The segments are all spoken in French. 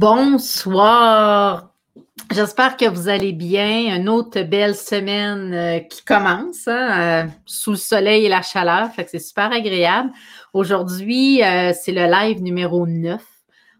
Bonsoir. J'espère que vous allez bien. Une autre belle semaine euh, qui commence hein, euh, sous le soleil et la chaleur. C'est super agréable. Aujourd'hui, euh, c'est le live numéro 9.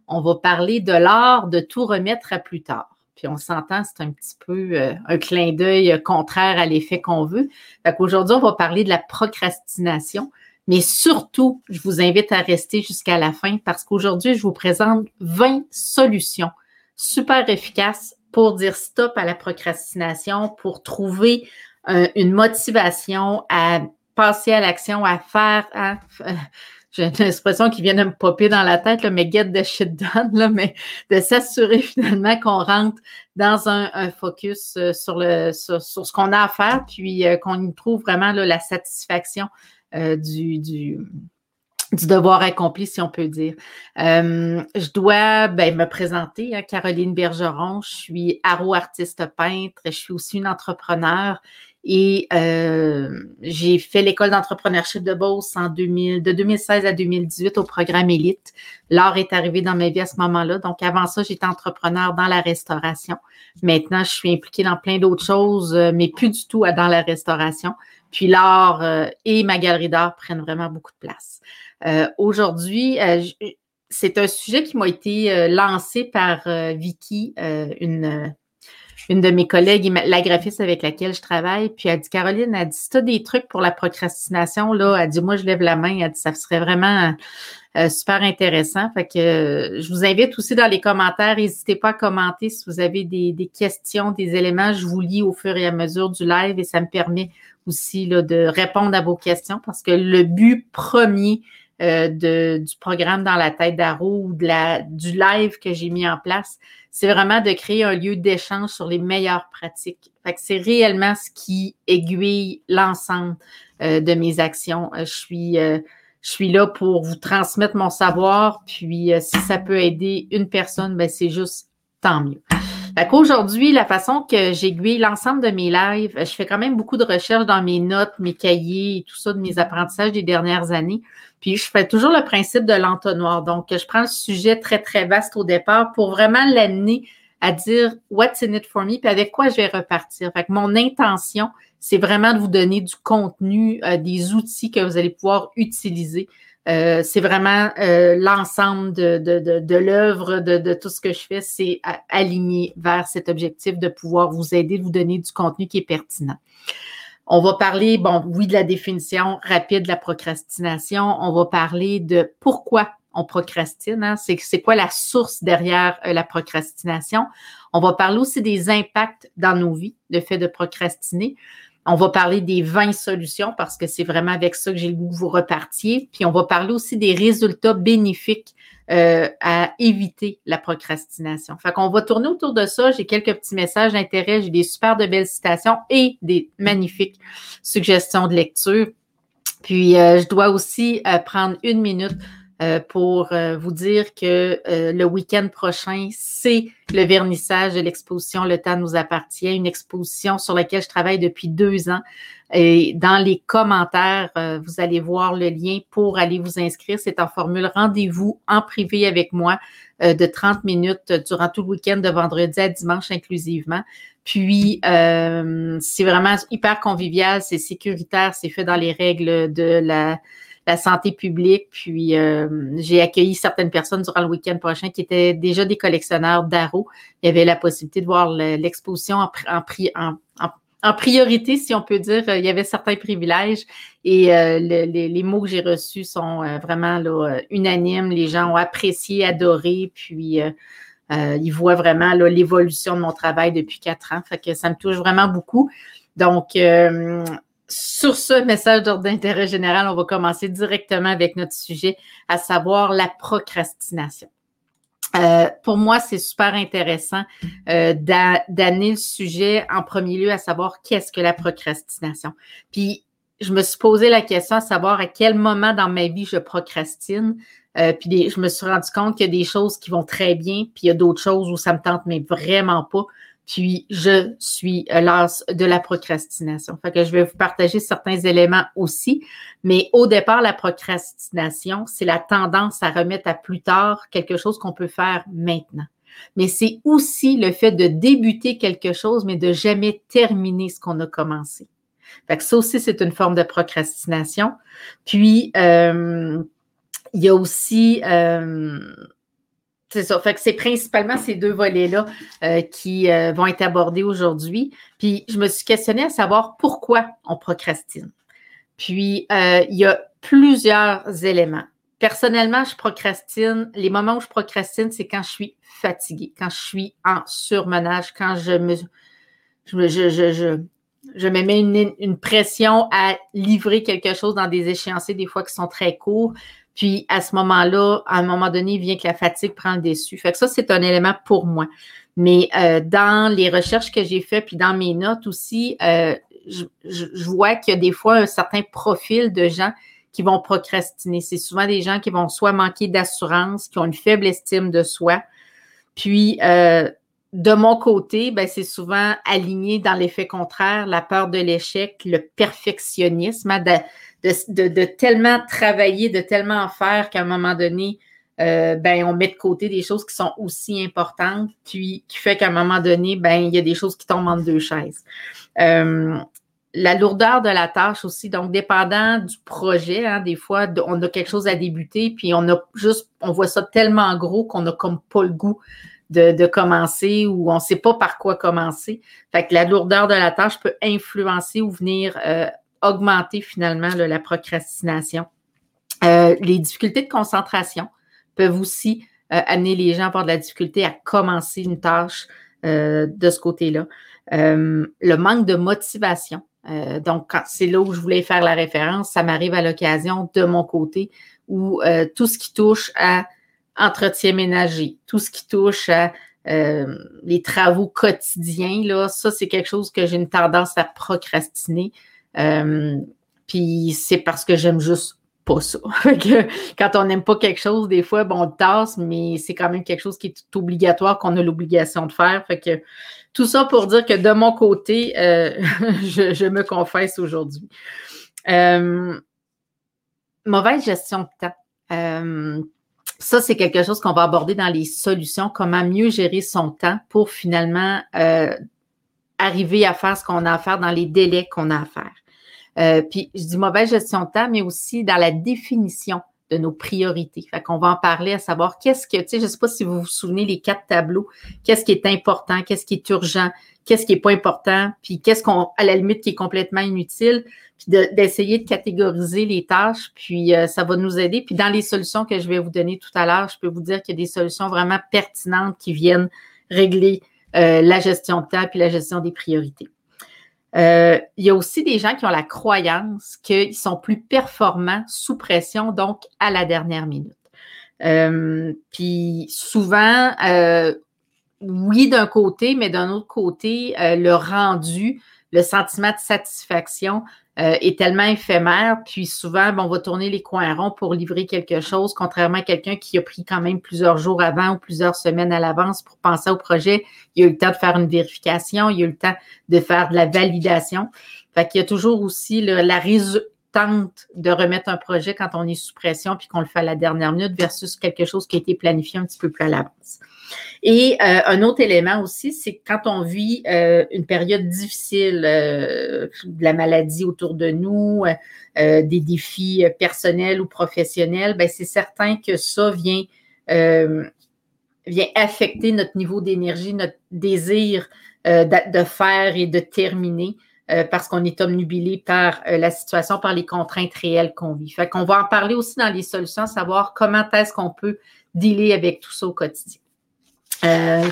On va parler de l'art de tout remettre à plus tard. Puis on s'entend, c'est un petit peu un clin d'œil contraire à l'effet qu'on veut. Fait qu'aujourd'hui, on va parler de la procrastination. Mais surtout, je vous invite à rester jusqu'à la fin parce qu'aujourd'hui, je vous présente 20 solutions super efficaces pour dire stop à la procrastination, pour trouver euh, une motivation à passer à l'action, à faire, euh, j'ai une expression qui vient de me popper dans la tête, mais get the shit done, là, mais de s'assurer finalement qu'on rentre dans un, focus euh, sur, le, sur, ce qu'on a à faire, puis qu'on y trouve vraiment la satisfaction euh, du, du, devoir accompli, si on peut dire. Euh, je dois ben, me présenter, hein, Caroline Bergeron. Je suis aro artiste peintre. Je suis aussi une entrepreneur et euh, j'ai fait l'école d'entrepreneurship de Beauce en 2000, de 2016 à 2018 au programme Élite. L'art est arrivé dans ma vie à ce moment-là. Donc, avant ça, j'étais entrepreneur dans la restauration. Maintenant, je suis impliquée dans plein d'autres choses, mais plus du tout dans la restauration. Puis l'art euh, et ma galerie d'art prennent vraiment beaucoup de place. Euh, aujourd'hui, euh, c'est un sujet qui m'a été lancé par Vicky, une, une de mes collègues, la graphiste avec laquelle je travaille. Puis elle dit, Caroline, elle dit, si tu as des trucs pour la procrastination, là, elle dit, moi, je lève la main. Elle dit, ça serait vraiment super intéressant. Fait que je vous invite aussi dans les commentaires, n'hésitez pas à commenter si vous avez des, des, questions, des éléments. Je vous lis au fur et à mesure du live et ça me permet aussi là, de répondre à vos questions parce que le but premier euh, de, du programme dans la tête d'Aro ou de la, du live que j'ai mis en place, c'est vraiment de créer un lieu d'échange sur les meilleures pratiques. Fait que c'est réellement ce qui aiguille l'ensemble euh, de mes actions. Euh, je suis je suis là pour vous transmettre mon savoir, puis si ça peut aider une personne, ben c'est juste tant mieux. Fait qu'aujourd'hui, la façon que j'aiguille l'ensemble de mes lives, je fais quand même beaucoup de recherches dans mes notes, mes cahiers et tout ça de mes apprentissages des dernières années. Puis je fais toujours le principe de l'entonnoir. Donc, je prends le sujet très, très vaste au départ pour vraiment l'amener à dire what's in it for me, puis avec quoi je vais repartir. Fait que mon intention, c'est vraiment de vous donner du contenu, euh, des outils que vous allez pouvoir utiliser euh, c'est vraiment euh, l'ensemble de, de, de, l'œuvre, de, de, tout ce que je fais, c'est aligné vers cet objectif de pouvoir vous aider, de vous donner du contenu qui est pertinent. On va parler, bon, oui, de la définition rapide de la procrastination. On va parler de pourquoi on procrastine. Hein? C'est quoi la source derrière euh, la procrastination? On va parler aussi des impacts dans nos vies, le fait de procrastiner. On va parler des 20 solutions parce que c'est vraiment avec ça que j'ai le goût que vous repartiez. Puis on va parler aussi des résultats bénéfiques euh, à éviter la procrastination. Fait qu'on va tourner autour de ça. J'ai quelques petits messages d'intérêt. J'ai des super de belles citations et des magnifiques suggestions de lecture. Puis euh, je dois aussi prendre une minute euh, pour euh, vous dire que euh, le week-end prochain, c'est le vernissage de l'exposition Le temps nous appartient, une exposition sur laquelle je travaille depuis deux ans. Et dans les commentaires, vous allez voir le lien pour aller vous inscrire. C'est en formule rendez-vous en privé avec moi de 30 minutes durant tout le week-end de vendredi à dimanche inclusivement. Puis, c'est vraiment hyper convivial, c'est sécuritaire, c'est fait dans les règles de la la santé publique. Puis euh, j'ai accueilli certaines personnes durant le week-end prochain qui étaient déjà des collectionneurs d'aro. Il y avait la possibilité de voir l'exposition en, priorité, si on peut dire. Il y avait certains privilèges et euh, les, mots que j'ai reçus sont euh, vraiment là, unanimes. Les gens ont apprécié, adoré, puis ils voient vraiment l'évolution de mon travail depuis quatre ans. Fait que ça me touche vraiment beaucoup. Donc, sur ce message d'ordre d'intérêt général, on va commencer directement avec notre sujet, à savoir la procrastination. Euh, pour moi, c'est super intéressant euh, d'amener le sujet en premier lieu à savoir qu'est-ce que la procrastination. Puis, je me suis posé la question à savoir à quel moment dans ma vie je procrastine. Euh, puis je me suis rendu compte qu'il y a des choses qui vont très bien, puis il y a d'autres choses où ça me tente, mais vraiment pas. Puis, je suis l'as de la procrastination. Fait que je vais vous partager certains éléments aussi. Mais au départ, la procrastination, c'est la tendance à remettre à plus tard quelque chose qu'on peut faire maintenant. Mais c'est aussi le fait de débuter quelque chose, mais de jamais terminer ce qu'on a commencé. Fait que ça aussi, c'est une forme de procrastination. Puis, euh, il y a aussi, euh, c'est ça, fait c'est principalement ces deux volets-là euh, qui vont être abordés aujourd'hui. Puis, je me suis questionnée à savoir pourquoi on procrastine. Puis, il y a plusieurs éléments. Personnellement, je procrastine. Les moments où je procrastine, c'est quand je suis fatiguée, quand je suis en surmenage, quand je me, je, je, je, je me mets une, pression à livrer quelque chose dans des échéanciers, des fois qui sont très courts. Puis à ce moment-là, à un moment donné, vient que la fatigue prend le dessus. Fait que ça, c'est un élément pour moi. Mais euh, dans les recherches que j'ai faites, puis dans mes notes aussi, euh, je, vois qu'il y a des fois un certain profil de gens qui vont procrastiner. C'est souvent des gens qui vont soit manquer d'assurance, qui ont une faible estime de soi. Puis, euh, de mon côté, ben, c'est souvent aligné dans l'effet contraire, la peur de l'échec, le perfectionnisme, de, tellement travailler, de tellement en faire qu'à un moment donné, euh, ben, on met de côté des choses qui sont aussi importantes, puis qui fait qu'à un moment donné, ben, il y a des choses qui tombent entre deux chaises. Euh, la lourdeur de la tâche aussi, donc dépendant du projet, hein, des fois, on a quelque chose à débuter, puis on a juste, on voit ça tellement gros qu'on n'a comme pas le goût de, commencer ou on ne sait pas par quoi commencer. Fait que la lourdeur de la tâche peut influencer ou venir euh, augmenter finalement la procrastination. Euh, les difficultés de concentration peuvent aussi euh, amener les gens à avoir de la difficulté à commencer une tâche de ce côté-là. le manque de motivation. donc, c'est là où je voulais faire la référence. Ça m'arrive à l'occasion de mon côté où tout ce qui touche à entretien ménager, tout ce qui touche à euh, les travaux quotidiens, là, ça, c'est quelque chose que j'ai une tendance à procrastiner. Euh, puis c'est parce que j'aime juste pas ça. quand on n'aime pas quelque chose, des fois, bon, on le tasse, mais c'est quand même quelque chose qui est obligatoire, qu'on a l'obligation de faire. Fait que tout ça pour dire que de mon côté, euh, je, me confesse aujourd'hui. mauvaise gestion de temps ça, c'est quelque chose qu'on va aborder dans les solutions, comment mieux gérer son temps pour finalement euh, arriver à faire ce qu'on a à faire dans les délais qu'on a à faire. Euh, puis, je dis mauvaise gestion de temps, mais aussi dans la définition de nos priorités. Fait qu'on va en parler à savoir qu'est-ce que, tu sais, je ne sais pas si vous vous souvenez les quatre tableaux, qu'est-ce qui est important, qu'est-ce qui est urgent, qu'est-ce qui n'est pas important, puis qu'est-ce qu'on, à la limite, qui est complètement inutile, puis d'essayer de, catégoriser les tâches, puis euh, ça va nous aider. Puis dans les solutions que je vais vous donner tout à l'heure, je peux vous dire qu'il y a des solutions vraiment pertinentes qui viennent régler euh, la gestion de temps puis la gestion des priorités. Euh, il y a aussi des gens qui ont la croyance qu'ils sont plus performants sous pression, donc à la dernière minute. Euh, puis souvent, euh, oui d'un côté, mais d'un autre côté, le rendu, le sentiment de satisfaction euh, est tellement éphémère, puis souvent, on va tourner les coins ronds pour livrer quelque chose, contrairement à quelqu'un qui a pris quand même plusieurs jours avant ou plusieurs semaines à l'avance pour penser au projet. Il a eu le temps de faire une vérification, il a eu le temps de faire de la validation. Fait qu'il y a toujours aussi la résultante de remettre un projet quand on est sous pression puis qu'on le fait à la dernière minute versus quelque chose qui a été planifié un petit peu plus à l'avance. Et euh, un autre élément aussi, c'est quand on vit euh, une période difficile, euh, de la maladie autour de nous, des défis personnels ou professionnels, ben c'est certain que ça vient, vient affecter notre niveau d'énergie, notre désir de, de, faire et de terminer. parce qu'on est omnubilé par la situation, par les contraintes réelles qu'on vit. Fait qu'on va en parler aussi dans les solutions, savoir comment est-ce qu'on peut dealer avec tout ça au quotidien. Euh,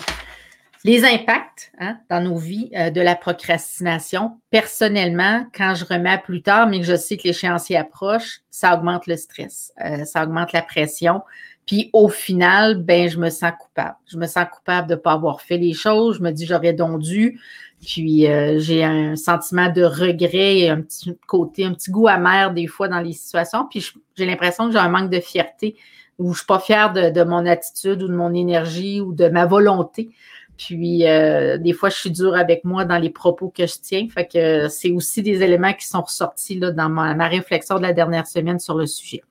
les impacts hein, dans nos vies euh, de la procrastination, personnellement, quand je remets plus tard, mais que je sais que l'échéancier approche, ça augmente le stress, euh, ça augmente la pression. Puis au final, ben, je me sens coupable. Je me sens coupable de ne pas avoir fait les choses. Je me dis j'aurais dû. Puis j'ai un sentiment de regret et un petit côté, un petit goût amer des fois dans les situations. Puis j'ai l'impression que j'ai un manque de fierté où je suis pas fière de, mon attitude ou de mon énergie ou de ma volonté. Puis euh, des fois, je suis dure avec moi dans les propos que je tiens. Fait que c'est aussi des éléments qui sont ressortis là, dans ma, réflexion de la dernière semaine sur le sujet.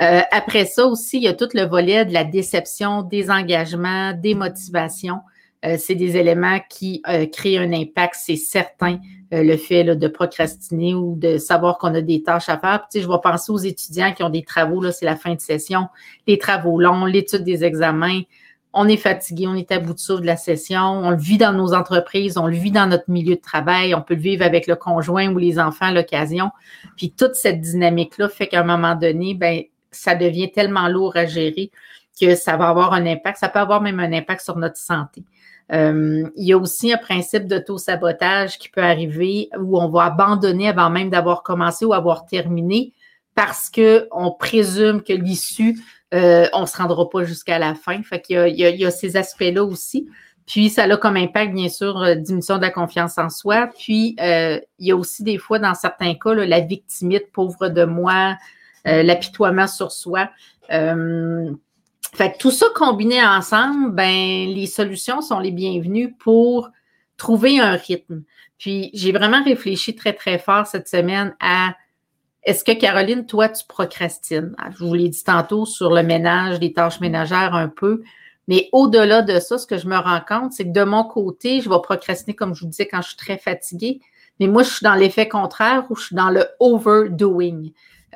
Euh, après ça aussi, il y a tout le volet de la déception, des engagements, des motivations. Euh, c'est des éléments qui euh, créent un impact, c'est certain, le fait de procrastiner ou de savoir qu'on a des tâches à faire. Puis, je vais penser aux étudiants qui ont des travaux, là, c'est la fin de session, les travaux longs, l'étude des examens. On est fatigué, on est à bout de souffle de la session, on le vit dans nos entreprises, on le vit dans notre milieu de travail, on peut le vivre avec le conjoint ou les enfants à l'occasion. Puis toute cette dynamique-là fait qu'à un moment donné, ben ça devient tellement lourd à gérer que ça va avoir un impact. Ça peut avoir même un impact sur notre santé. Euh, il y a aussi un principe d'auto-sabotage qui peut arriver où on va abandonner avant même d'avoir commencé ou avoir terminé parce qu'on présume que l'issue, euh, on ne se rendra pas jusqu'à la fin. Fait qu'il y a, il y a, ces aspects-là aussi. Puis, ça a comme impact, bien sûr, euh, diminution de la confiance en soi. Puis, il y a aussi des fois, dans certains cas, la victimite, pauvre de moi, euh, l'apitoiement sur soi. Fait que tout ça combiné ensemble, ben, les solutions sont les bienvenues pour trouver un rythme. Puis j'ai vraiment réfléchi très, très fort cette semaine à est-ce que Caroline, toi, tu procrastines? Ah, je vous l'ai dit tantôt sur le ménage, les tâches ménagères un peu. Mais au-delà de ça, ce que je me rends compte, c'est que de mon côté, je vais procrastiner, comme je vous disais, quand je suis très fatiguée. Mais moi, je suis dans l'effet contraire où je suis dans le overdoing.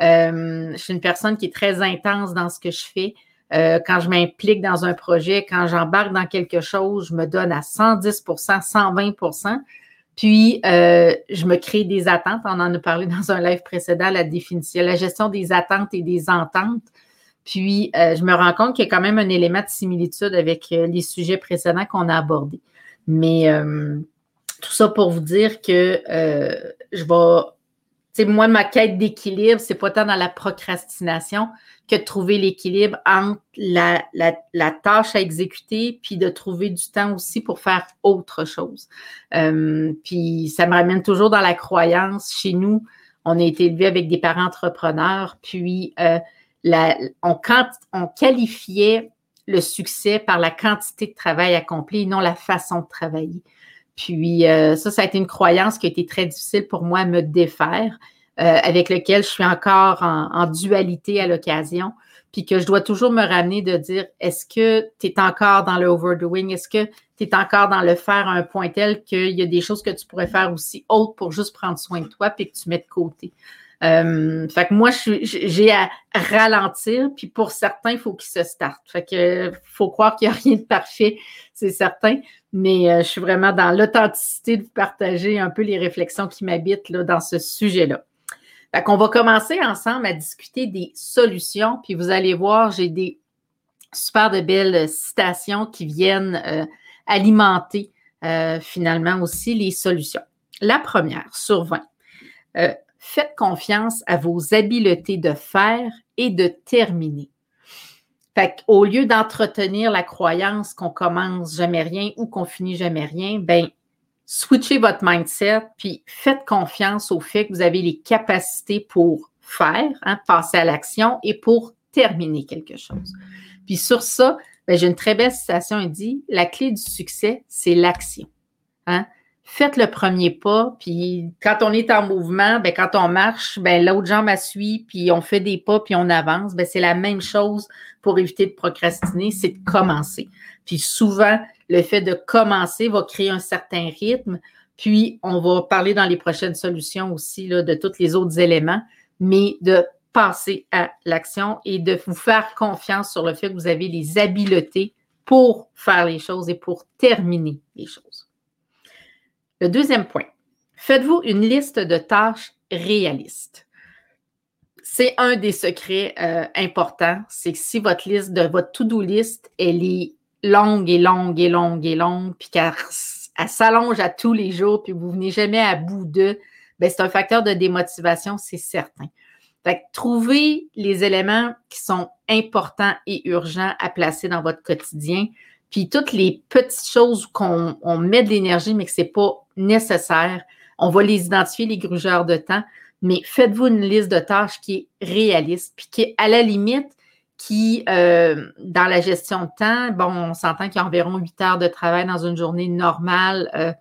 Euh, je suis une personne qui est très intense dans ce que je fais. Euh, quand je m'implique dans un projet, quand j'embarque dans quelque chose, je me donne à 110% 120% puis, euh, je me crée des attentes. On en a parlé dans un live précédent, la définition, la gestion des attentes et des ententes. Puis, je me rends compte qu'il y a quand même un élément de similitude avec les sujets précédents qu'on a abordés. Mais tout ça pour vous dire que je vais sais, moi, ma quête d'équilibre, c'est pas tant dans la procrastination que de trouver l'équilibre entre la, la, tâche à exécuter puis de trouver du temps aussi pour faire autre chose. Euh, puis ça me ramène toujours dans la croyance. Chez nous, on a été élevé avec des parents entrepreneurs, puis euh, la, on, quand, on qualifiait le succès par la quantité de travail accompli et non la façon de travailler. Puis euh, ça, ça a été une croyance qui a été très difficile pour moi à me défaire, euh, avec lequel je suis encore en, dualité à l'occasion, puis que je dois toujours me ramener de dire, est-ce que tu es encore dans le overdoing? Est-ce que tu es encore dans le faire à un point tel qu'il y a des choses que tu pourrais faire aussi autres pour juste prendre soin de toi, puis que tu mets de côté? Euh, fait que moi, j'ai à ralentir, puis pour certains, il faut qu'ils se startent. Fait que faut croire qu'il n'y a rien de parfait, c'est certain, mais euh, je suis vraiment dans l'authenticité de vous partager un peu les réflexions qui m'habitent dans ce sujet-là. Fait qu'on va commencer ensemble à discuter des solutions, puis vous allez voir, j'ai des super de belles citations qui viennent euh, alimenter finalement aussi les solutions. La première sur 20 faites confiance à vos habiletés de faire et de terminer. Au lieu d'entretenir la croyance qu'on commence jamais rien ou qu'on finit jamais rien, ben switchez votre mindset puis faites confiance au fait que vous avez les capacités pour faire, hein, passer à l'action et pour terminer quelque chose. Puis sur ça, ben, j'ai une très belle citation, il dit, la clé du succès, c'est l'action. Hein? Faites le premier pas, puis quand on est en mouvement, ben quand on marche, ben l'autre jambe a suit, puis on fait des pas, puis on avance. Ben c'est la même chose pour éviter de procrastiner, c'est de commencer. Puis souvent, le fait de commencer va créer un certain rythme, puis on va parler dans les prochaines solutions aussi là, de tous les autres éléments, mais de passer à l'action et de vous faire confiance sur le fait que vous avez les habiletés pour faire les choses et pour terminer les choses. Le deuxième point, faites-vous une liste de tâches réalistes. C'est un des secrets euh, importants, c'est que si votre liste de votre to-do list, elle est longue et longue et longue et longue, puis qu'elle s'allonge à tous les jours, puis vous venez jamais à bout de, ben c'est un facteur de démotivation, c'est certain. Fait que trouvez les éléments qui sont importants et urgents à placer dans votre quotidien. Puis toutes les petites choses qu'on met de l'énergie, mais que ce n'est pas nécessaire, on va les identifier, les grugeurs de temps, mais faites-vous une liste de tâches qui est réaliste, puis qui à la limite, qui, euh, dans la gestion de temps, bon, on s'entend qu'il y a environ 8 heures de travail dans une journée normale. Euh,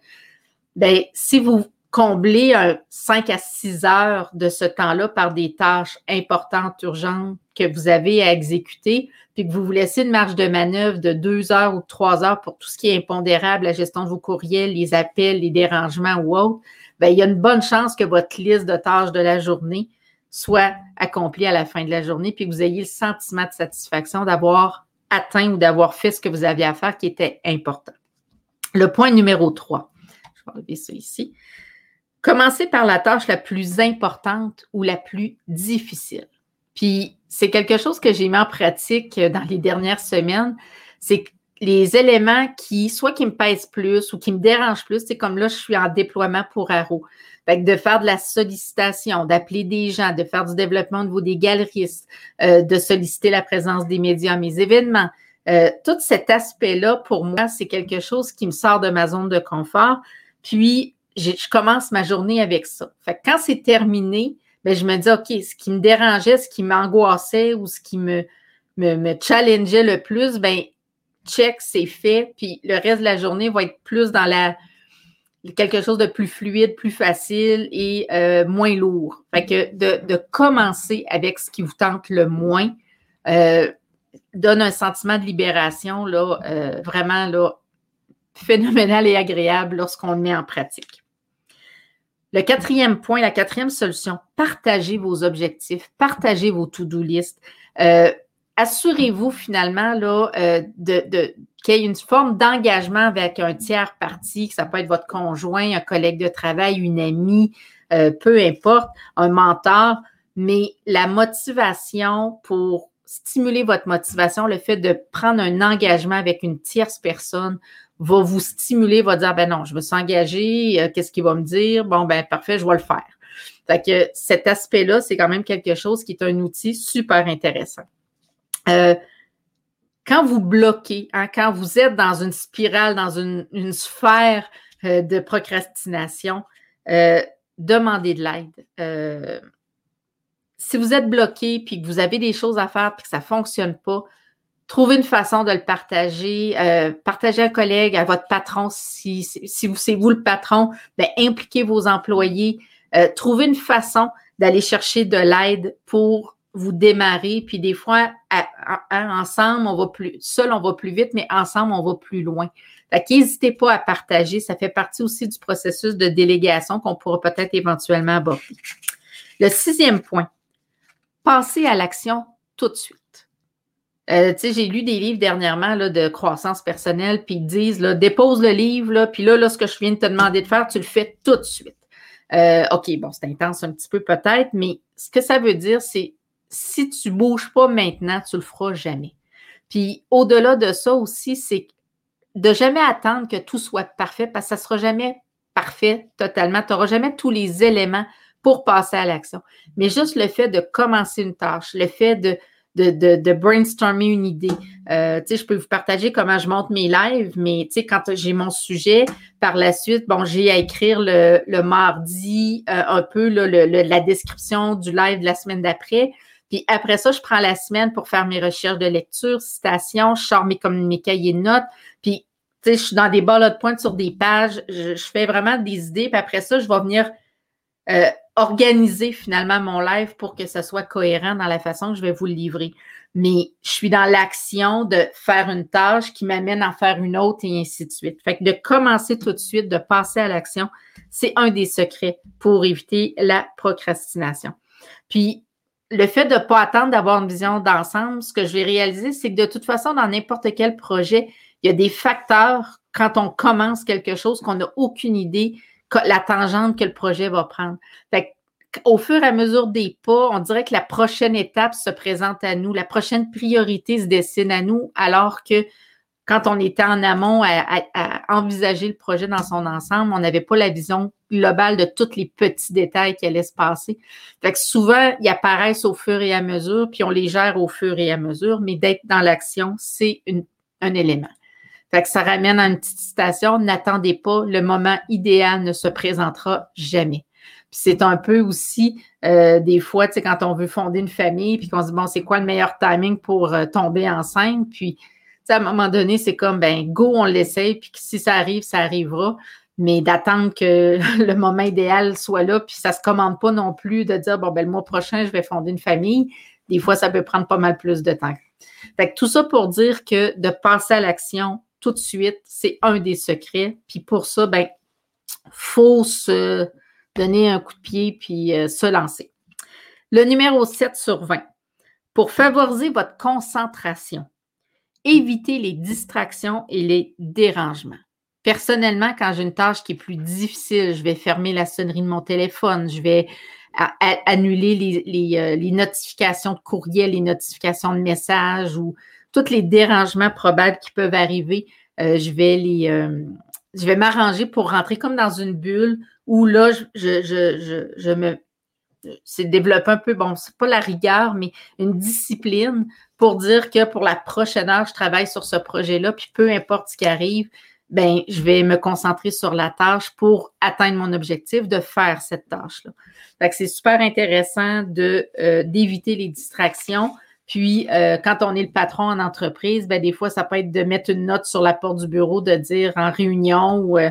ben, si vous combler un 5 à 6 heures de ce temps-là par des tâches importantes, urgentes que vous avez à exécuter, puis que vous vous laissez une marge de manœuvre de 2 heures ou 3 heures pour tout ce qui est impondérable, la gestion de vos courriels, les appels, les dérangements ou autres, bien, il y a une bonne chance que votre liste de tâches de la journée soit accomplie à la fin de la journée, puis que vous ayez le sentiment de satisfaction d'avoir atteint ou d'avoir fait ce que vous aviez à faire qui était important. Le point numéro 3, je vais enlever ça ici. Commencez par la tâche la plus importante ou la plus difficile. Puis, c'est quelque chose que j'ai mis en pratique dans les dernières semaines. C'est les éléments qui, soit qui me pèsent plus ou qui me dérangent plus, c'est comme là, je suis en déploiement pour Arrow. Fait que de faire de la sollicitation, d'appeler des gens, de faire du développement au niveau des galeristes, euh, de solliciter la présence des médias à mes événements. Euh, tout cet aspect-là, pour moi, c'est quelque chose qui me sort de ma zone de confort. Puis, je commence ma journée avec ça. Fait que quand c'est terminé, ben, je me dis, OK, ce qui me dérangeait, ce qui m'angoissait ou ce qui me, me, me challengeait le plus, ben, check, c'est fait. Puis le reste de la journée va être plus dans la quelque chose de plus fluide, plus facile et euh, moins lourd. Fait que de, de, commencer avec ce qui vous tente le moins euh, donne un sentiment de libération là, euh, vraiment là, phénoménal et agréable lorsqu'on le met en pratique. Le quatrième point, la quatrième solution, partagez vos objectifs, partagez vos to-do list. Euh, assurez-vous finalement là, euh, de, qu'il y ait une forme d'engagement avec un tiers parti, que ça peut être votre conjoint, un collègue de travail, une amie, euh, peu importe, un mentor, mais la motivation pour stimuler votre motivation, le fait de prendre un engagement avec une tierce personne va vous stimuler, va dire, ben non, je me suis engagé, euh, qu'est-ce qu'il va me dire? Bon, ben parfait, je vais le faire. Fait que cet aspect-là, c'est quand même quelque chose qui est un outil super intéressant. Euh, quand vous bloquez, hein, quand vous êtes dans une spirale, dans une, sphère euh, de procrastination, demandez de l'aide. si vous êtes bloqué puis que vous avez des choses à faire puis que ça ne fonctionne pas, Trouvez une façon de le partager. Euh, partagez à un collègue, à votre patron, si, si c'est vous le patron, ben, impliquez vos employés. Euh, trouvez une façon d'aller chercher de l'aide pour vous démarrer. Puis des fois, ensemble, on va plus, seul, on va plus vite, mais ensemble, on va plus loin. Fait n'hésitez pas à partager. Ça fait partie aussi du processus de délégation qu'on pourra peut-être éventuellement aborder. Le sixième point, passez à l'action tout de suite. Euh, j'ai lu des livres dernièrement là, de croissance personnelle, puis ils disent là, dépose le livre, là, puis là, là, ce que je viens de te demander de faire, tu le fais tout de suite. Euh, OK, bon, c'est intense un petit peu peut-être, mais ce que ça veut dire, c'est si tu bouges pas maintenant, tu le feras jamais. Puis au-delà de ça aussi, c'est de jamais attendre que tout soit parfait parce que ça ne sera jamais parfait totalement. Tu n'auras jamais tous les éléments pour passer à l'action. Mais juste le fait de commencer une tâche, le fait de, de, de, brainstormer une idée. Euh, je peux vous partager comment je monte mes lives, mais quand j'ai mon sujet, par la suite, bon, j'ai à écrire le, le mardi euh, un peu le, la description du live de la semaine d'après. Puis après ça, je prends la semaine pour faire mes recherches de lecture, citations, je sors mes, comme mes cahiers de notes. Puis, je suis dans des ballots de pointe sur des pages. Je, je, fais vraiment des idées. Puis après ça, je vais venir euh, organiser finalement mon live pour que ce soit cohérent dans la façon que je vais vous le livrer. Mais je suis dans l'action de faire une tâche qui m'amène à faire une autre et ainsi de suite. Fait que de commencer tout de suite, de passer à l'action, c'est un des secrets pour éviter la procrastination. Puis, le fait de ne pas attendre d'avoir une vision d'ensemble, ce que je vais réaliser, c'est que de toute façon, dans n'importe quel projet, il y a des facteurs quand on commence quelque chose qu'on n'a aucune idée la tangente que le projet va prendre. Fait au fur et à mesure des pas, on dirait que la prochaine étape se présente à nous, la prochaine priorité se dessine à nous, alors que quand on était en amont à, envisager le projet dans son ensemble, on n'avait pas la vision globale de tous les petits détails qui allaient se passer. Fait que souvent, ils apparaissent au fur et à mesure, puis on les gère au fur et à mesure, mais d'être dans l'action, c'est un élément. Fait que ça ramène à une petite citation, n'attendez pas, le moment idéal ne se présentera jamais. Puis c'est un peu aussi, euh, des fois, tu sais, quand on veut fonder une famille, puis qu'on se dit, bon, c'est quoi le meilleur timing pour euh, tomber enceinte? Puis, tu sais, à un moment donné, c'est comme, ben, go, on l'essaye, puis si ça arrive, ça arrivera. mais d'attendre que le moment idéal soit là, puis ça se commande pas non plus de dire, bon, ben, le mois prochain, je vais fonder une famille. Des fois, ça peut prendre pas mal plus de temps. Fait tout ça pour dire que de passer à l'action tout de suite, c'est un des secrets. Puis pour ça, ben, faut se donner un coup de pied puis euh, se lancer. Le numéro 7 sur 20. Pour favoriser votre concentration, évitez les distractions et les dérangements. Personnellement, quand j'ai une tâche qui est plus difficile, je vais fermer la sonnerie de mon téléphone, je vais annuler euh, les, notifications de courriel, les notifications de messages ou tous les dérangements probables qui peuvent arriver. Euh, je vais les, euh, je vais m'arranger pour rentrer comme dans une bulle où là, je, je, me, c'est un peu, bon, c'est pas la rigueur, mais une discipline pour dire que pour la prochaine heure, je travaille sur ce projet-là, puis peu importe ce qui arrive, ben, je vais me concentrer sur la tâche pour atteindre mon objectif de faire cette tâche-là. Fait c'est super intéressant de, euh, d'éviter les distractions. Puis, euh, quand on est le patron en entreprise, ben, des fois, ça peut être de mettre une note sur la porte du bureau, de dire en réunion ou euh,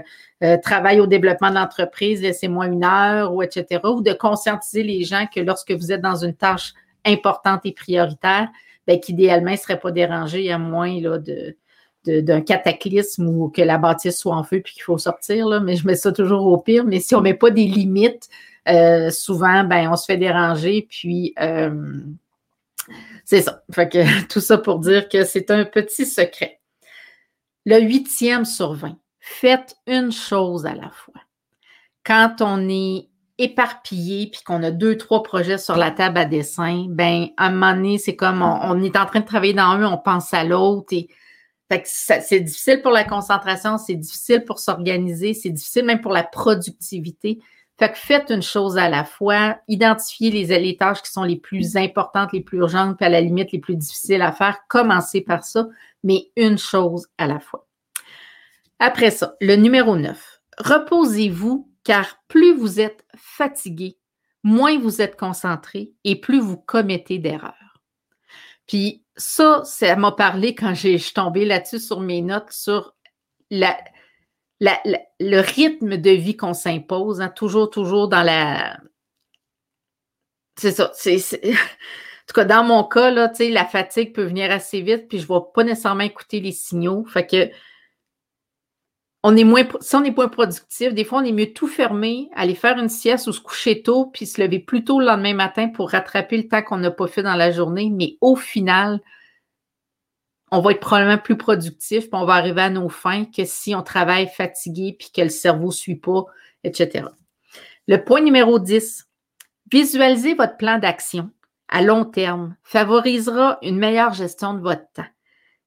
travail au développement de l'entreprise, laissez-moi une heure, ou etc. Ou de conscientiser les gens que lorsque vous êtes dans une tâche importante et prioritaire, ben, qu'idéalement, ne serait pas dérangé à moins là, de, d'un cataclysme ou que la bâtisse soit en feu puis qu'il faut sortir, là, mais je mets ça toujours au pire. Mais si on ne met pas des limites, euh, souvent, ben, on se fait déranger, puis euh, c'est ça. Fait que, tout ça pour dire que c'est un petit secret. Le huitième sur 20, faites une chose à la fois. Quand on est éparpillé puis qu'on a deux, trois projets sur la table à dessin, ben à un moment donné, c'est comme on, est en train de travailler dans un, on pense à l'autre c'est difficile pour la concentration, c'est difficile pour s'organiser, c'est difficile même pour la productivité. Fait que faites une chose à la fois, identifiez les, les, tâches qui sont les plus importantes, les plus urgentes, puis à la limite les plus difficiles à faire. Commencez par ça, mais une chose à la fois. Après ça, le numéro 9. Reposez-vous car plus vous êtes fatigué, moins vous êtes concentré et plus vous commettez d'erreurs. Puis ça, ça m'a parlé quand je suis tombée là-dessus sur mes notes sur la, le rythme de vie qu'on s'impose, hein, toujours, toujours dans la. C'est ça. C'est, en tout cas, dans mon cas, là, la fatigue peut venir assez vite, puis je ne vais pas nécessairement écouter les signaux. Fait que on est moins, si on est moins productif, des fois, on est mieux tout fermer, aller faire une sieste ou se coucher tôt, puis se lever plus tôt le lendemain matin pour rattraper le temps qu'on n'a pas fait dans la journée. Mais au final, on va être probablement plus productif, puis on va arriver à nos fins que si on travaille fatigué, puis que le cerveau ne suit pas, etc. Le point numéro 10, visualiser votre plan d'action à long terme favorisera une meilleure gestion de votre temps.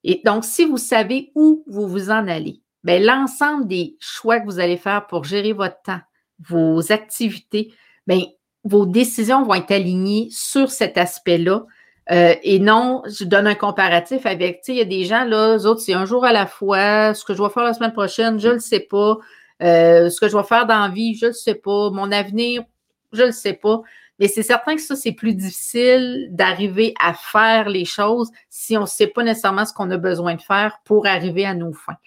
Et donc, si vous savez où vous vous en allez, ben, l'ensemble des choix que vous allez faire pour gérer votre temps, vos activités, bien, vos décisions vont être alignées sur cet aspect-là. Euh, et non, je donne un comparatif avec, tu sais, il y a des gens, là, eux autres, c'est un jour à la fois, ce que je vais faire la semaine prochaine, je ne le sais pas. Euh, ce que je vais faire dans la vie, je ne le sais pas. Mon avenir, je ne le sais pas. Mais c'est certain que ça, c'est plus difficile d'arriver à faire les choses si on ne sait pas nécessairement ce qu'on a besoin de faire pour arriver à nos fins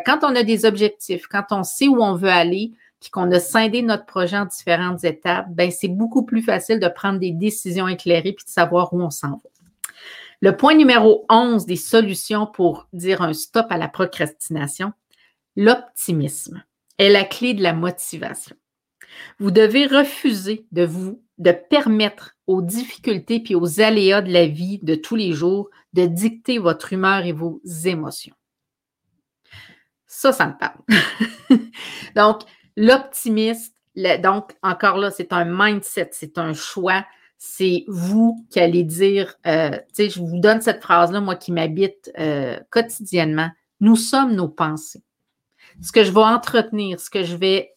quand on a des objectifs, quand on sait où on veut aller, puis qu'on a scindé notre projet en différentes étapes, ben c'est beaucoup plus facile de prendre des décisions éclairées puis de savoir où on s'en va. Le point numéro 11 des solutions pour dire un stop à la procrastination, l'optimisme est la clé de la motivation. Vous devez refuser de vous de permettre aux difficultés puis aux aléas de la vie de tous les jours de dicter votre humeur et vos émotions. Ça, ça me parle. donc, l'optimiste, donc, encore là, c'est un mindset, c'est un choix. C'est vous qui allez dire, euh, tu sais, je vous donne cette phrase-là, moi qui m'habite euh, quotidiennement. Nous sommes nos pensées. Ce que je vais entretenir, ce que je vais,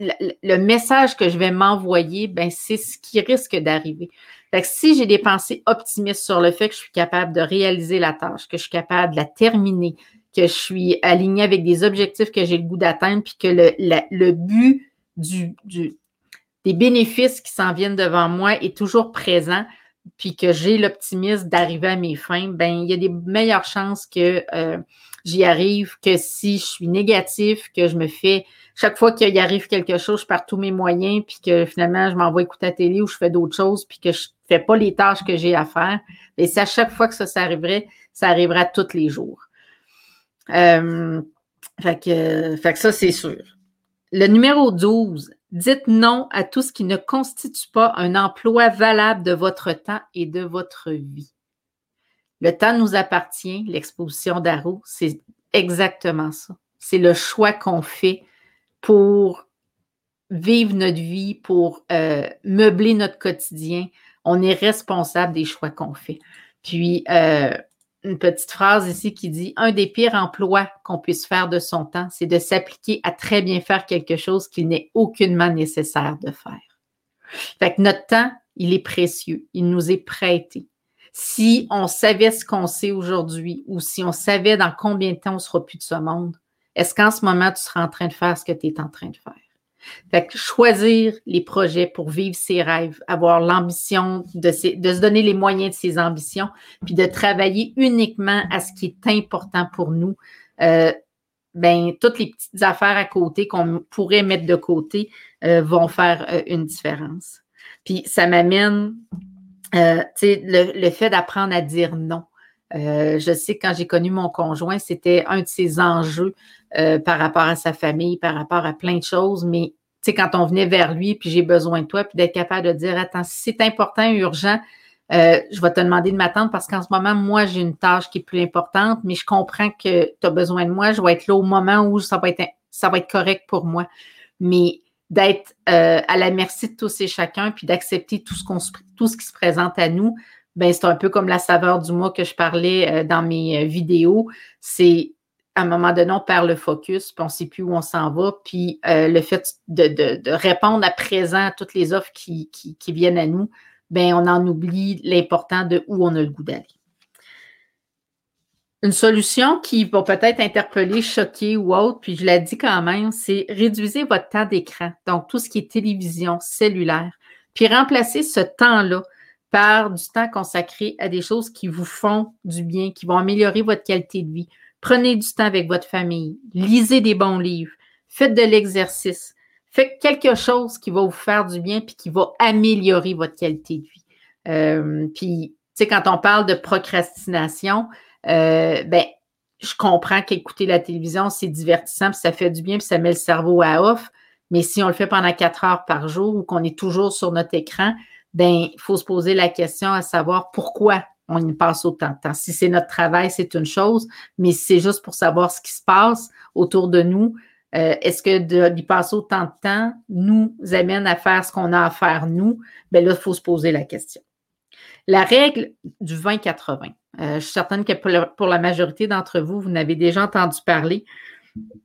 le, message que je vais m'envoyer, ben, c'est ce qui risque d'arriver. Fait que si j'ai des pensées optimistes sur le fait que je suis capable de réaliser la tâche, que je suis capable de la terminer, que je suis alignée avec des objectifs que j'ai le goût d'atteindre, puis que le, le but du, du, des bénéfices qui s'en viennent devant moi est toujours présent, puis que j'ai l'optimisme d'arriver à mes fins, ben il y a des meilleures chances que euh, j'y arrive que si je suis négatif, que je me fais chaque fois qu'il arrive quelque chose, je perds tous mes moyens, puis que finalement je m'envoie écouter la télé ou je fais d'autres choses, puis que je fais pas les tâches que j'ai à faire. Et c'est à chaque fois que ça, ça arriverait, ça arrivera tous les jours. Euh, fait, que, fait que ça, c'est sûr. Le numéro 12, dites non à tout ce qui ne constitue pas un emploi valable de votre temps et de votre vie. Le temps nous appartient, l'exposition d'Arrow, c'est exactement ça. C'est le choix qu'on fait pour vivre notre vie, pour euh, meubler notre quotidien. On est responsable des choix qu'on fait. Puis, euh, une petite phrase ici qui dit Un des pires emplois qu'on puisse faire de son temps, c'est de s'appliquer à très bien faire quelque chose qu'il n'est aucunement nécessaire de faire. Fait que notre temps, il est précieux, il nous est prêté. Si on savait ce qu'on sait aujourd'hui ou si on savait dans combien de temps on sera plus de ce monde, est-ce qu'en ce moment tu seras en train de faire ce que tu es en train de faire? Fait que choisir les projets pour vivre ses rêves, avoir l'ambition de, de, se donner les moyens de ses ambitions, puis de travailler uniquement à ce qui est important pour nous. Euh, ben, toutes les petites affaires à côté qu'on pourrait mettre de côté euh, vont faire euh, une différence. Puis ça m'amène, euh, le, le fait d'apprendre à dire non. Je sais que quand j'ai connu mon conjoint, c'était un de ses enjeux euh, par rapport à sa famille, par rapport à plein de choses, mais tu sais, quand on venait vers lui, puis j'ai besoin de toi, puis d'être capable de dire, attends, si c'est important, urgent, euh, je vais te demander de m'attendre parce qu'en ce moment, moi, j'ai une tâche qui est plus importante, mais je comprends que tu as besoin de moi. Je vais être là au moment où ça va être, ça va être correct pour moi. Mais d'être euh, à la merci de tous et chacun, puis d'accepter tout tout ce qui se présente à nous, ben c'est un peu comme la saveur du mois que je parlais dans mes vidéos. C'est à un moment donné, on perd le focus, puis on ne sait plus où on s'en va. Puis euh, le fait de, répondre à présent à toutes les offres qui, viennent à nous, ben on en oublie l'important de où on a le goût d'aller. Une solution qui va peut-être interpeller, choquer ou autre, puis je l'ai dit quand même, c'est réduisez votre temps d'écran, donc tout ce qui est télévision, cellulaire, puis remplacer ce temps-là par du temps consacré à des choses qui vous font du bien, qui vont améliorer votre qualité de vie. Prenez du temps avec votre famille. Lisez des bons livres. Faites de l'exercice. Faites quelque chose qui va vous faire du bien puis qui va améliorer votre qualité de vie. Euh, puis, tu sais, quand on parle de procrastination, euh, ben, je comprends qu'écouter la télévision, c'est divertissant, puis ça fait du bien, puis ça met le cerveau à off. Mais si on le fait pendant quatre heures par jour ou qu'on est toujours sur notre écran, ben, il faut se poser la question à savoir pourquoi on y passe autant de temps. Si c'est notre travail, c'est une chose, mais si c'est juste pour savoir ce qui se passe autour de nous, euh, est-ce que d'y passer autant de temps nous amène à faire ce qu'on a à faire nous? Bien là, il faut se poser la question. La règle du 20-80. Euh, je suis certaine que pour la, majorité d'entre vous, vous n'avez déjà entendu parler.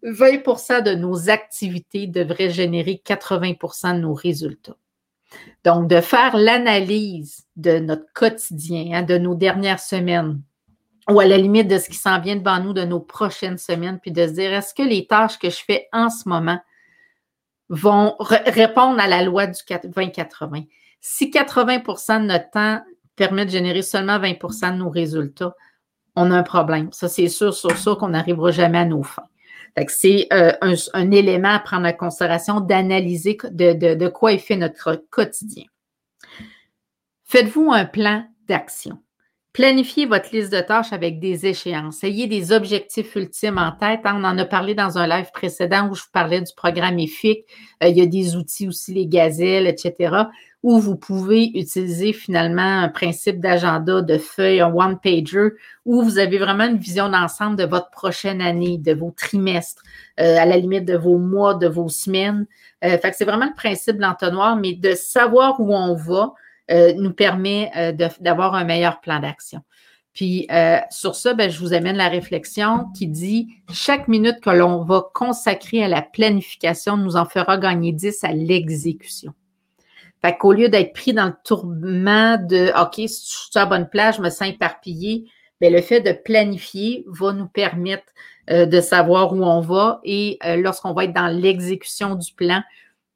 20% de nos activités devraient générer 80% de nos résultats. Donc, de faire l'analyse de notre quotidien, hein, de nos dernières semaines, ou à la limite de ce qui s'en vient devant nous de nos prochaines semaines, puis de se dire, est-ce que les tâches que je fais en ce moment vont répondre à la loi du 20-80? Si 80% de notre temps permet de générer seulement 20% de nos résultats, on a un problème. Ça, c'est sûr, sur ça qu'on n'arrivera jamais à nos fins c'est euh, un, élément à prendre en considération d'analyser de, quoi est fait notre quotidien. Faites-vous un plan d'action. Planifiez votre liste de tâches avec des échéances. Ayez des objectifs ultimes en tête. Hein. On en a parlé dans un live précédent où je vous parlais du programme EFIC. Euh, il y a des outils aussi, les gazelles, etc où vous pouvez utiliser finalement un principe d'agenda, de feuille, un one-pager, où vous avez vraiment une vision d'ensemble de votre prochaine année, de vos trimestres, euh, à la limite de vos mois, de vos semaines. Euh, fait c'est vraiment le principe de l'entonnoir, mais de savoir où on va euh, nous permet d'avoir un meilleur plan d'action. Puis sur ça, ben, je vous amène la réflexion qui dit chaque minute que l'on va consacrer à la planification nous en fera gagner 10 à l'exécution. Fait qu'au lieu d'être pris dans le tourment de OK, si je suis à la bonne place, je me sens éparpillé, bien, le fait de planifier va nous permettre euh, de savoir où on va et euh, lorsqu'on va être dans l'exécution du plan,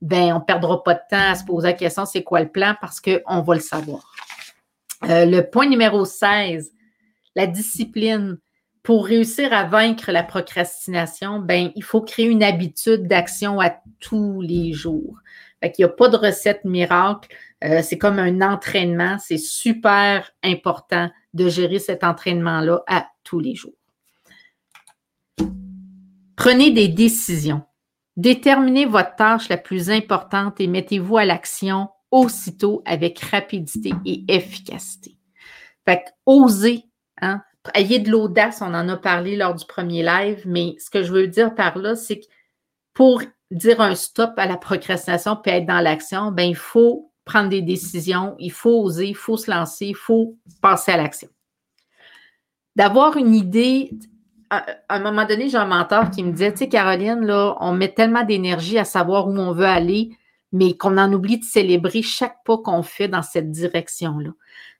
ben on ne perdra pas de temps à se poser la question c'est quoi le plan parce qu'on va le savoir. Euh, le point numéro 16, la discipline. Pour réussir à vaincre la procrastination, ben, il faut créer une habitude d'action à tous les jours. Fait qu'il n'y a pas de recette miracle. Euh, c'est comme un entraînement. C'est super important de gérer cet entraînement-là à tous les jours. Prenez des décisions. Déterminez votre tâche la plus importante et mettez-vous à l'action aussitôt avec rapidité et efficacité. Fait que osez, hein? ayez de l'audace, on en a parlé lors du premier live, mais ce que je veux dire par là, c'est que pour dire un stop à la procrastination puis être dans l'action, ben il faut prendre des décisions, il faut oser, il faut se lancer, il faut passer à l'action. D'avoir une idée, à, un moment donné, j'ai un mentor qui me disait, tu sais, Caroline, là, on met tellement d'énergie à savoir où on veut aller, mais qu'on en oublie de célébrer chaque pas qu'on fait dans cette direction-là.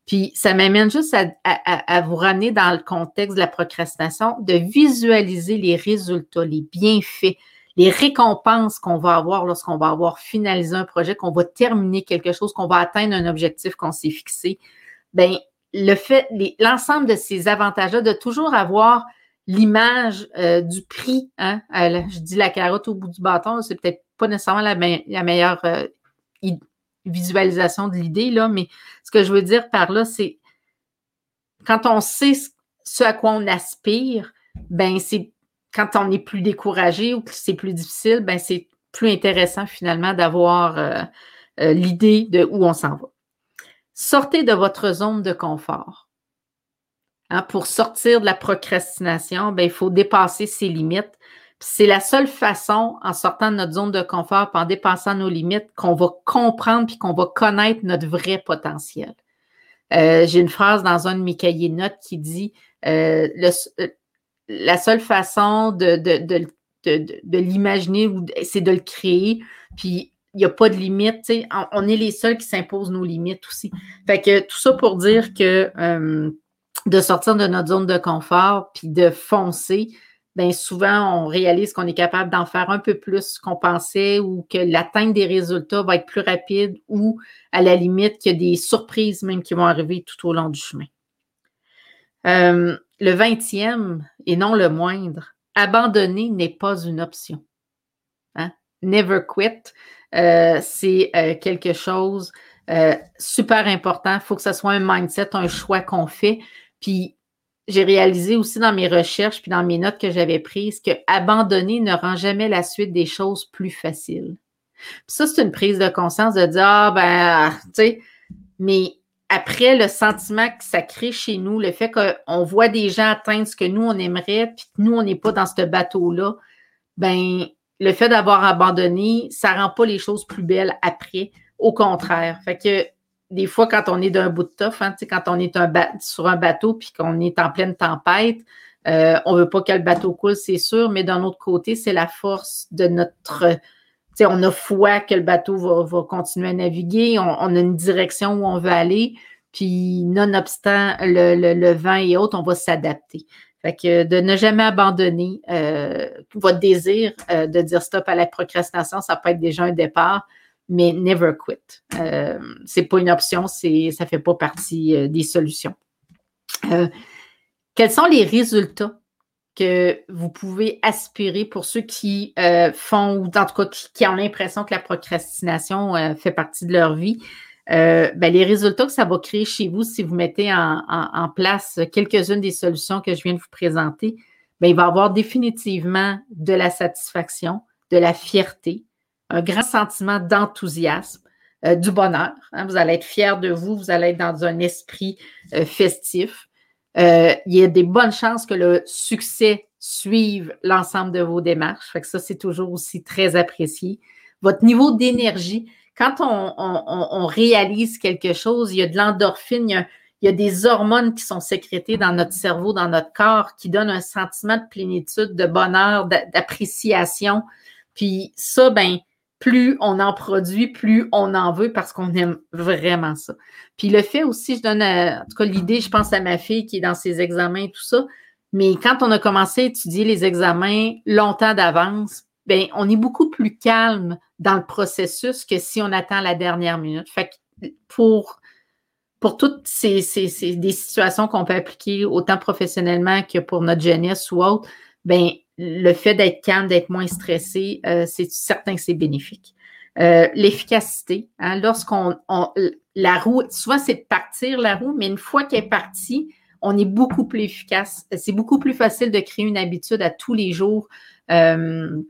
Puis ça m'amène juste à, à, vous ramener dans le contexte de la procrastination, de visualiser les résultats, les bienfaits, les récompenses qu'on va avoir lorsqu'on va avoir finalisé un projet, qu'on va terminer quelque chose, qu'on va atteindre un objectif qu'on s'est fixé. Bien, le fait, l'ensemble de ces avantages-là, de toujours avoir l'image euh, du prix, hein, je dis la carotte au bout du bâton, c'est peut-être pas nécessairement la, meilleure euh, visualisation de l'idée, là, mais ce que je veux dire par là, c'est quand on sait ce à quoi on aspire, ben c'est quand on est plus découragé ou que c'est plus difficile, ben c'est plus intéressant finalement d'avoir euh, l'idée de où on s'en va. Sortez de votre zone de confort. Hein, pour sortir de la procrastination, ben, il faut dépasser ses limites. C'est la seule façon, en sortant de notre zone de confort, en dépassant nos limites, qu'on va comprendre puis qu'on va connaître notre vrai potentiel. Euh, j'ai une phrase dans un de mes cahiers de notes qui dit euh, euh, la seule façon de, de, de, l'imaginer, c'est de le créer. Puis il n'y a pas de limite. On, on, est les seuls qui s'imposent nos limites aussi. Fait que tout ça pour dire que de sortir de notre zone de confort puis de foncer, bien souvent, on réalise qu'on est capable d'en faire un peu plus qu'on pensait ou que l'atteinte des résultats va être plus rapide ou à la limite qu'il y a des surprises même qui vont arriver tout au long du chemin. Euh, le vingtième, et non le moindre, abandonner n'est pas une option. Hein? Never quit, euh, c'est euh, quelque chose super important. Il faut que ce soit un mindset, un choix qu'on fait. Puis j'ai réalisé aussi dans mes recherches puis dans mes notes que j'avais prises que abandonner ne rend jamais la suite des choses plus faciles. Puis ça, c'est une prise de conscience de dire Ah, ben, tu sais, mais après, le sentiment que ça crée chez nous, le fait qu'on voit des gens atteindre ce que nous, on aimerait, puis nous, on n'est pas dans ce bateau-là, ben, le fait d'avoir abandonné, ça rend pas les choses plus belles après. Au contraire. Fait que des fois, quand on est d'un bout de toffe, hein, quand on est sur un bateau puis qu'on est en pleine tempête, euh, on ne veut pas que le bateau coule, c'est sûr, mais d'un autre côté, c'est la force de notre. On a foi que le bateau va, continuer à naviguer, on, a une direction où on veut aller, puis nonobstant le, le, vent et autres, on va s'adapter. Fait que de ne jamais abandonner euh, votre désir euh, de dire stop à la procrastination, ça peut être déjà un départ mais never quit. Euh, c'est pas une option, c'est, ça fait pas partie euh, des solutions. Euh, quels sont les résultats que vous pouvez aspirer pour ceux qui euh, font, ou en tout cas qui, ont l'impression que la procrastination fait partie de leur vie? Ben, les résultats que ça va créer chez vous si vous mettez en, place quelques-unes des solutions que je viens de vous présenter, ben, il va y avoir définitivement de la satisfaction, de la fierté, un grand sentiment d'enthousiasme, euh, du bonheur. Hein. Vous allez être fier de vous, vous allez être dans un esprit euh, festif. Euh, il y a des bonnes chances que le succès suive l'ensemble de vos démarches. Fait que ça, c'est toujours aussi très apprécié. Votre niveau d'énergie, quand on, réalise quelque chose, il y a de l'endorphine, il, il y a des hormones qui sont sécrétées dans notre cerveau, dans notre corps, qui donnent un sentiment de plénitude, de bonheur, d'appréciation. Puis ça, ben, plus on en produit, plus on en veut parce qu'on aime vraiment ça. Puis le fait aussi, je donne, en tout cas l'idée, je pense à ma fille qui est dans ses examens et tout ça, mais quand on a commencé à étudier les examens longtemps d'avance, ben on est beaucoup plus calme dans le processus que si on attend la dernière minute. Fait que pour pour toutes ces, des situations qu'on peut appliquer autant professionnellement que pour notre jeunesse ou autre, ben le fait d'être calme, d'être moins stressé, euh, c'est certain que c'est bénéfique. Euh, l'efficacité, hein, lorsqu'on la roue, souvent c'est de partir la roue, mais une fois qu'elle est partie, on est beaucoup plus efficace. C'est beaucoup plus facile de créer une habitude à tous les jours. Euh,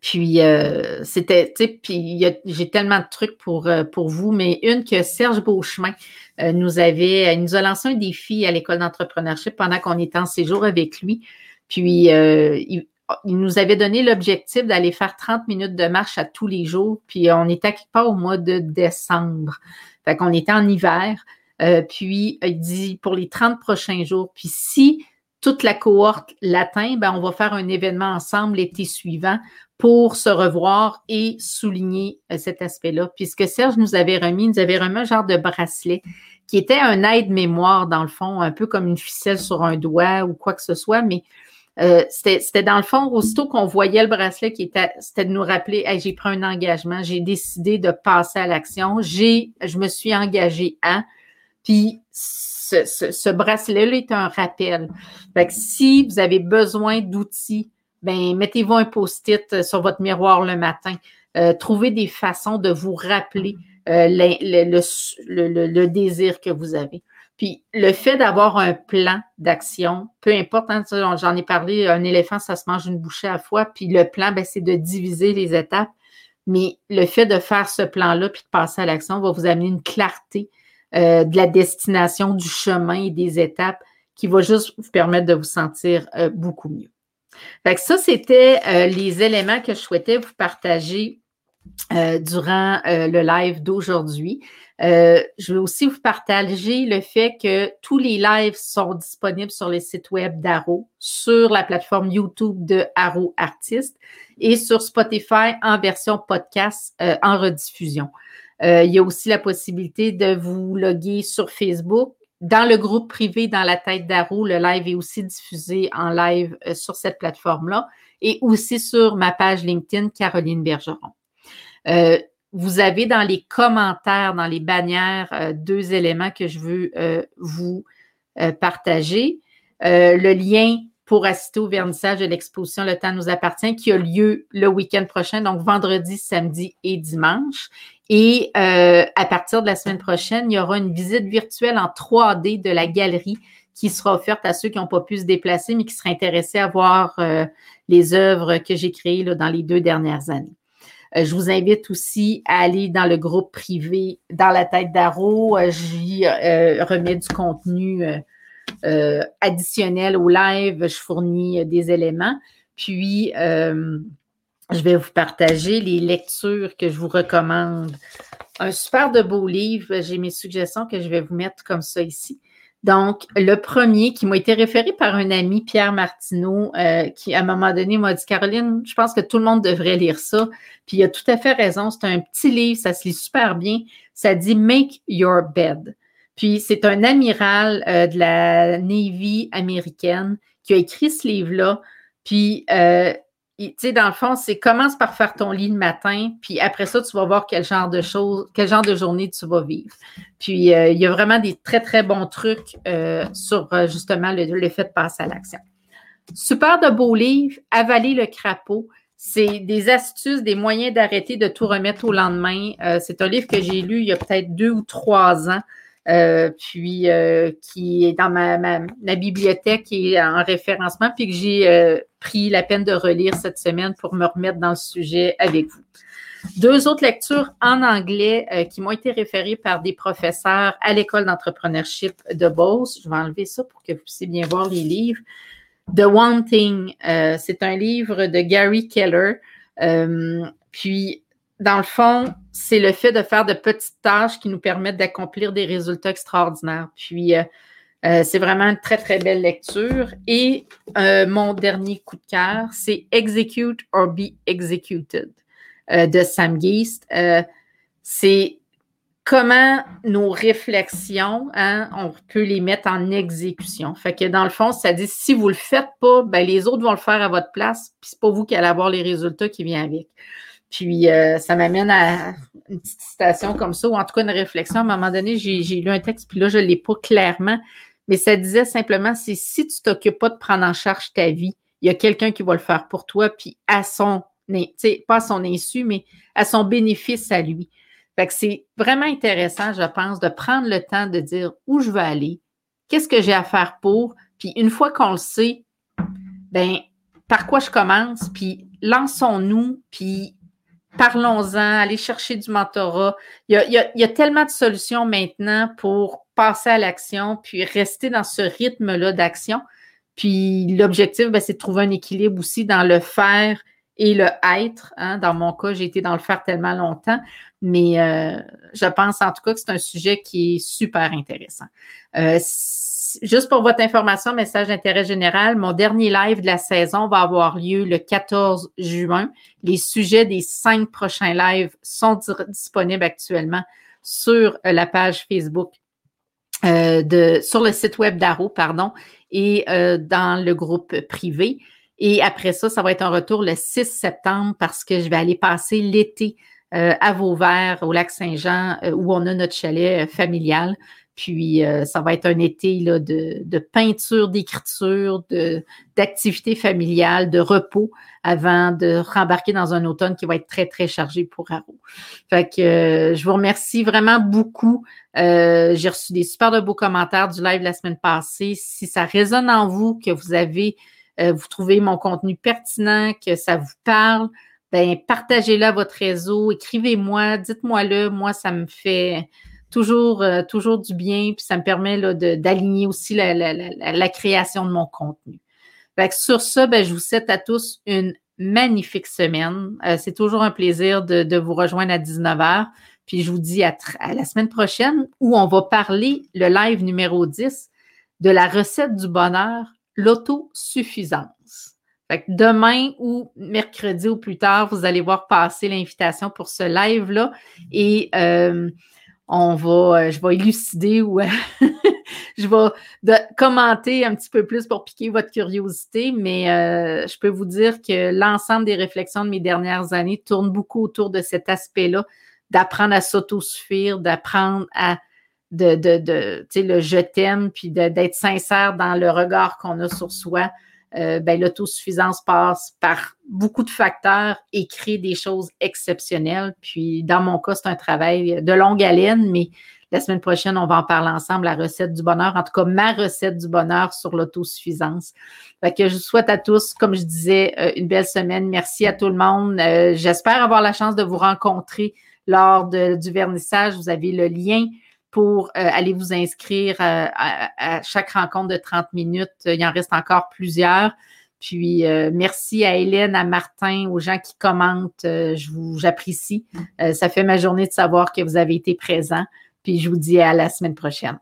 puis euh, c'était, tu sais, puis j'ai tellement de trucs pour, pour vous, mais une que Serge Beauchemin nous avait, il nous a lancé un défi à l'école d'entrepreneurship pendant qu'on était en séjour avec lui. Puis il, nous avait donné l'objectif d'aller faire 30 minutes de marche à tous les jours. Puis on était quelque part au mois de décembre. Fait qu'on était en hiver. puis il dit pour les 30 prochains jours. Puis si toute la cohorte l'atteint, ben on va faire un événement ensemble l'été suivant pour se revoir et souligner euh, cet aspect-là. Puisque Serge nous avait remis, il nous avait remis un genre de bracelet qui était un aide-mémoire, dans le fond, un peu comme une ficelle sur un doigt ou quoi que ce soit, mais euh, c'était dans le fond, aussitôt qu'on voyait le bracelet, qui était, c'était de nous rappeler, j'ai pris un engagement, j'ai décidé de passer à l'action, j'ai, je me suis engagé à, puis ce, ce, bracelet-là est un rappel. Fait si vous avez besoin d'outils ben mettez-vous un post-it euh, sur votre miroir le matin. Euh, trouvez des façons de vous rappeler euh, le, désir que vous avez. Puis le fait d'avoir un plan d'action, peu importe, hein, j'en ai parlé, un éléphant, ça se mange une bouchée à la fois, puis le plan, ben, c'est de diviser les étapes. Mais le fait de faire ce plan-là puis de passer à l'action va vous amener une clarté de la destination, du chemin et des étapes qui va juste vous permettre de vous sentir beaucoup mieux. Fait que ça, c'était euh, les éléments que je souhaitais vous partager euh, durant euh, le live d'aujourd'hui. Je vais aussi vous partager le fait que tous les lives sont disponibles sur les sites web d'Arrow, sur la plateforme YouTube de Arrow Artist et sur Spotify en version podcast en rediffusion. il y a aussi la possibilité de vous loguer sur Facebook dans le groupe privé dans la tête d'Arrow, le live est aussi diffusé en live euh, sur cette plateforme-là et aussi sur ma page LinkedIn Caroline Bergeron. Euh, vous avez dans les commentaires, dans les bannières, euh, deux éléments que je veux vous partager. le lien pour assister au vernissage de l'exposition Le temps nous appartient qui a lieu le week-end prochain, donc vendredi, samedi et dimanche. Et euh, à partir de la semaine prochaine, il y aura une visite virtuelle en 3D de la galerie qui sera offerte à ceux qui n'ont pas pu se déplacer, mais qui seraient intéressés à voir euh, les œuvres que j'ai créées là, dans les deux dernières années. Euh, je vous invite aussi à aller dans le groupe privé dans la tête d'Aro. J'y remets du contenu euh, additionnel au live, je fournis euh, des éléments. Puis, euh, je vais vous partager les lectures que je vous recommande. Un super de beau livre. J'ai mes suggestions que je vais vous mettre comme ça ici. Donc, le premier qui m'a été référé par un ami, Pierre Martineau, qui à un moment donné m'a dit Caroline, je pense que tout le monde devrait lire ça. Puis il a tout à fait raison. C'est un petit livre, ça se lit super bien. Ça dit Make Your Bed. Puis c'est un amiral euh, de la Navy américaine qui a écrit ce livre-là. Puis, euh, tu sais, dans le fond, c'est commence par faire ton lit le matin, puis après ça, tu vas voir quel genre de choses, quel genre de journée tu vas vivre. Puis, euh, il y a vraiment des très, très bons trucs sur justement le, le, fait de passer à l'action. Super de beaux livres, Avaler le crapaud. C'est des astuces, des moyens d'arrêter de tout remettre au lendemain. c'est un livre que j'ai lu il y a peut-être deux ou trois ans. Euh, puis euh, qui est dans ma, bibliothèque et en référencement, puis que j'ai euh, pris la peine de relire cette semaine pour me remettre dans le sujet avec vous. Deux autres lectures en anglais qui m'ont été référées par des professeurs à l'école d'entrepreneurship de Beauce. Je vais enlever ça pour que vous puissiez bien voir les livres. The One Thing, c'est un livre de Gary Keller. puis dans le fond, c'est le fait de faire de petites tâches qui nous permettent d'accomplir des résultats extraordinaires. Puis, euh, euh, c'est vraiment une très, très belle lecture. Et euh, mon dernier coup de cœur, c'est Execute or Be Executed de Sam Geist. c'est comment nos réflexions, hein, on peut les mettre en exécution. Fait que dans le fond, ça dit si vous ne le faites pas, ben, les autres vont le faire à votre place, puis c'est pas vous qui allez avoir les résultats qui viennent avec. Puis euh, ça m'amène à une petite citation comme ça, ou en tout cas une réflexion. À un moment donné, j'ai lu un texte, puis là, je ne l'ai pas clairement, mais ça disait simplement, c'est si tu t'occupes pas de prendre en charge ta vie, il y a quelqu'un qui va le faire pour toi, puis à son, pas à son insu, mais à son bénéfice à lui. Fait que c'est vraiment intéressant, je pense, de prendre le temps de dire où je veux aller, qu'est-ce que j'ai à faire pour, puis une fois qu'on le sait, ben par quoi je commence, puis lançons-nous, puis parlons-en, allez chercher du mentorat. Il y, a, tellement de solutions maintenant pour passer à l'action, puis rester dans ce rythme-là d'action. Puis l'objectif, ben, c'est de trouver un équilibre aussi dans le faire et le être. Hein. Dans mon cas, j'ai été dans le faire tellement longtemps, mais euh, je pense en tout cas que c'est un sujet qui est super intéressant. Euh, juste pour votre information, message d'intérêt général, mon dernier live de la saison va avoir lieu le 14 juin. Les sujets des cinq prochains lives sont disponibles actuellement sur euh, la page Facebook euh, de, sur le site web d'Aro, pardon, et euh, dans le groupe privé. Et après ça, ça va être un retour le 6 septembre parce que je vais aller passer l'été à Vauvert, au lac Saint-Jean, où on a notre chalet familial. Puis, euh, ça va être un été là, de, peinture, d'écriture, d'activités familiales, de repos avant de rembarquer dans un automne qui va être très, très chargé pour Haro. Fait que euh, je vous remercie vraiment beaucoup. Euh, j'ai reçu des super beaux commentaires du live la semaine passée. Si ça résonne en vous, que vous avez, vous trouvez mon contenu pertinent, que ça vous parle, ben partagez-le à votre réseau, écrivez-moi, dites-moi-le. Moi, ça me fait toujours, euh, toujours du bien, puis ça me permet d'aligner aussi la, création de mon contenu. Sur ça, ben, je vous souhaite à tous une magnifique semaine. Euh, c'est toujours un plaisir de, vous rejoindre à 19h. Puis je vous dis à, la semaine prochaine où on va parler le live numéro 10 de la recette du bonheur, l'autosuffisance. Demain ou mercredi ou plus tard, vous allez voir passer l'invitation pour ce live-là. Et euh, on va, euh, je vais élucider ou je vais commenter un petit peu plus pour piquer votre curiosité, mais euh, je peux vous dire que l'ensemble des réflexions de mes dernières années tournent beaucoup autour de cet aspect-là, d'apprendre à s'autosuffire, d'apprendre à de, de, de le je t'aime, puis d'être sincère dans le regard qu'on a sur soi, euh, ben, l'autosuffisance passe par beaucoup de facteurs et crée des choses exceptionnelles. Puis, dans mon cas, c'est un travail de longue haleine, mais la semaine prochaine, on va en parler ensemble, la recette du bonheur, en tout cas ma recette du bonheur sur l'autosuffisance. Fait que je souhaite à tous, comme je disais, euh, une belle semaine. Merci à tout le monde. Euh, j'espère avoir la chance de vous rencontrer lors du vernissage. Vous avez le lien pour euh, aller vous inscrire euh, à, chaque rencontre de 30 minutes. Il en reste encore plusieurs. Puis euh, merci à Hélène, à Martin, aux gens qui commentent. je vous j'apprécie. ça fait ma journée de savoir que vous avez été présents. Puis je vous dis à la semaine prochaine.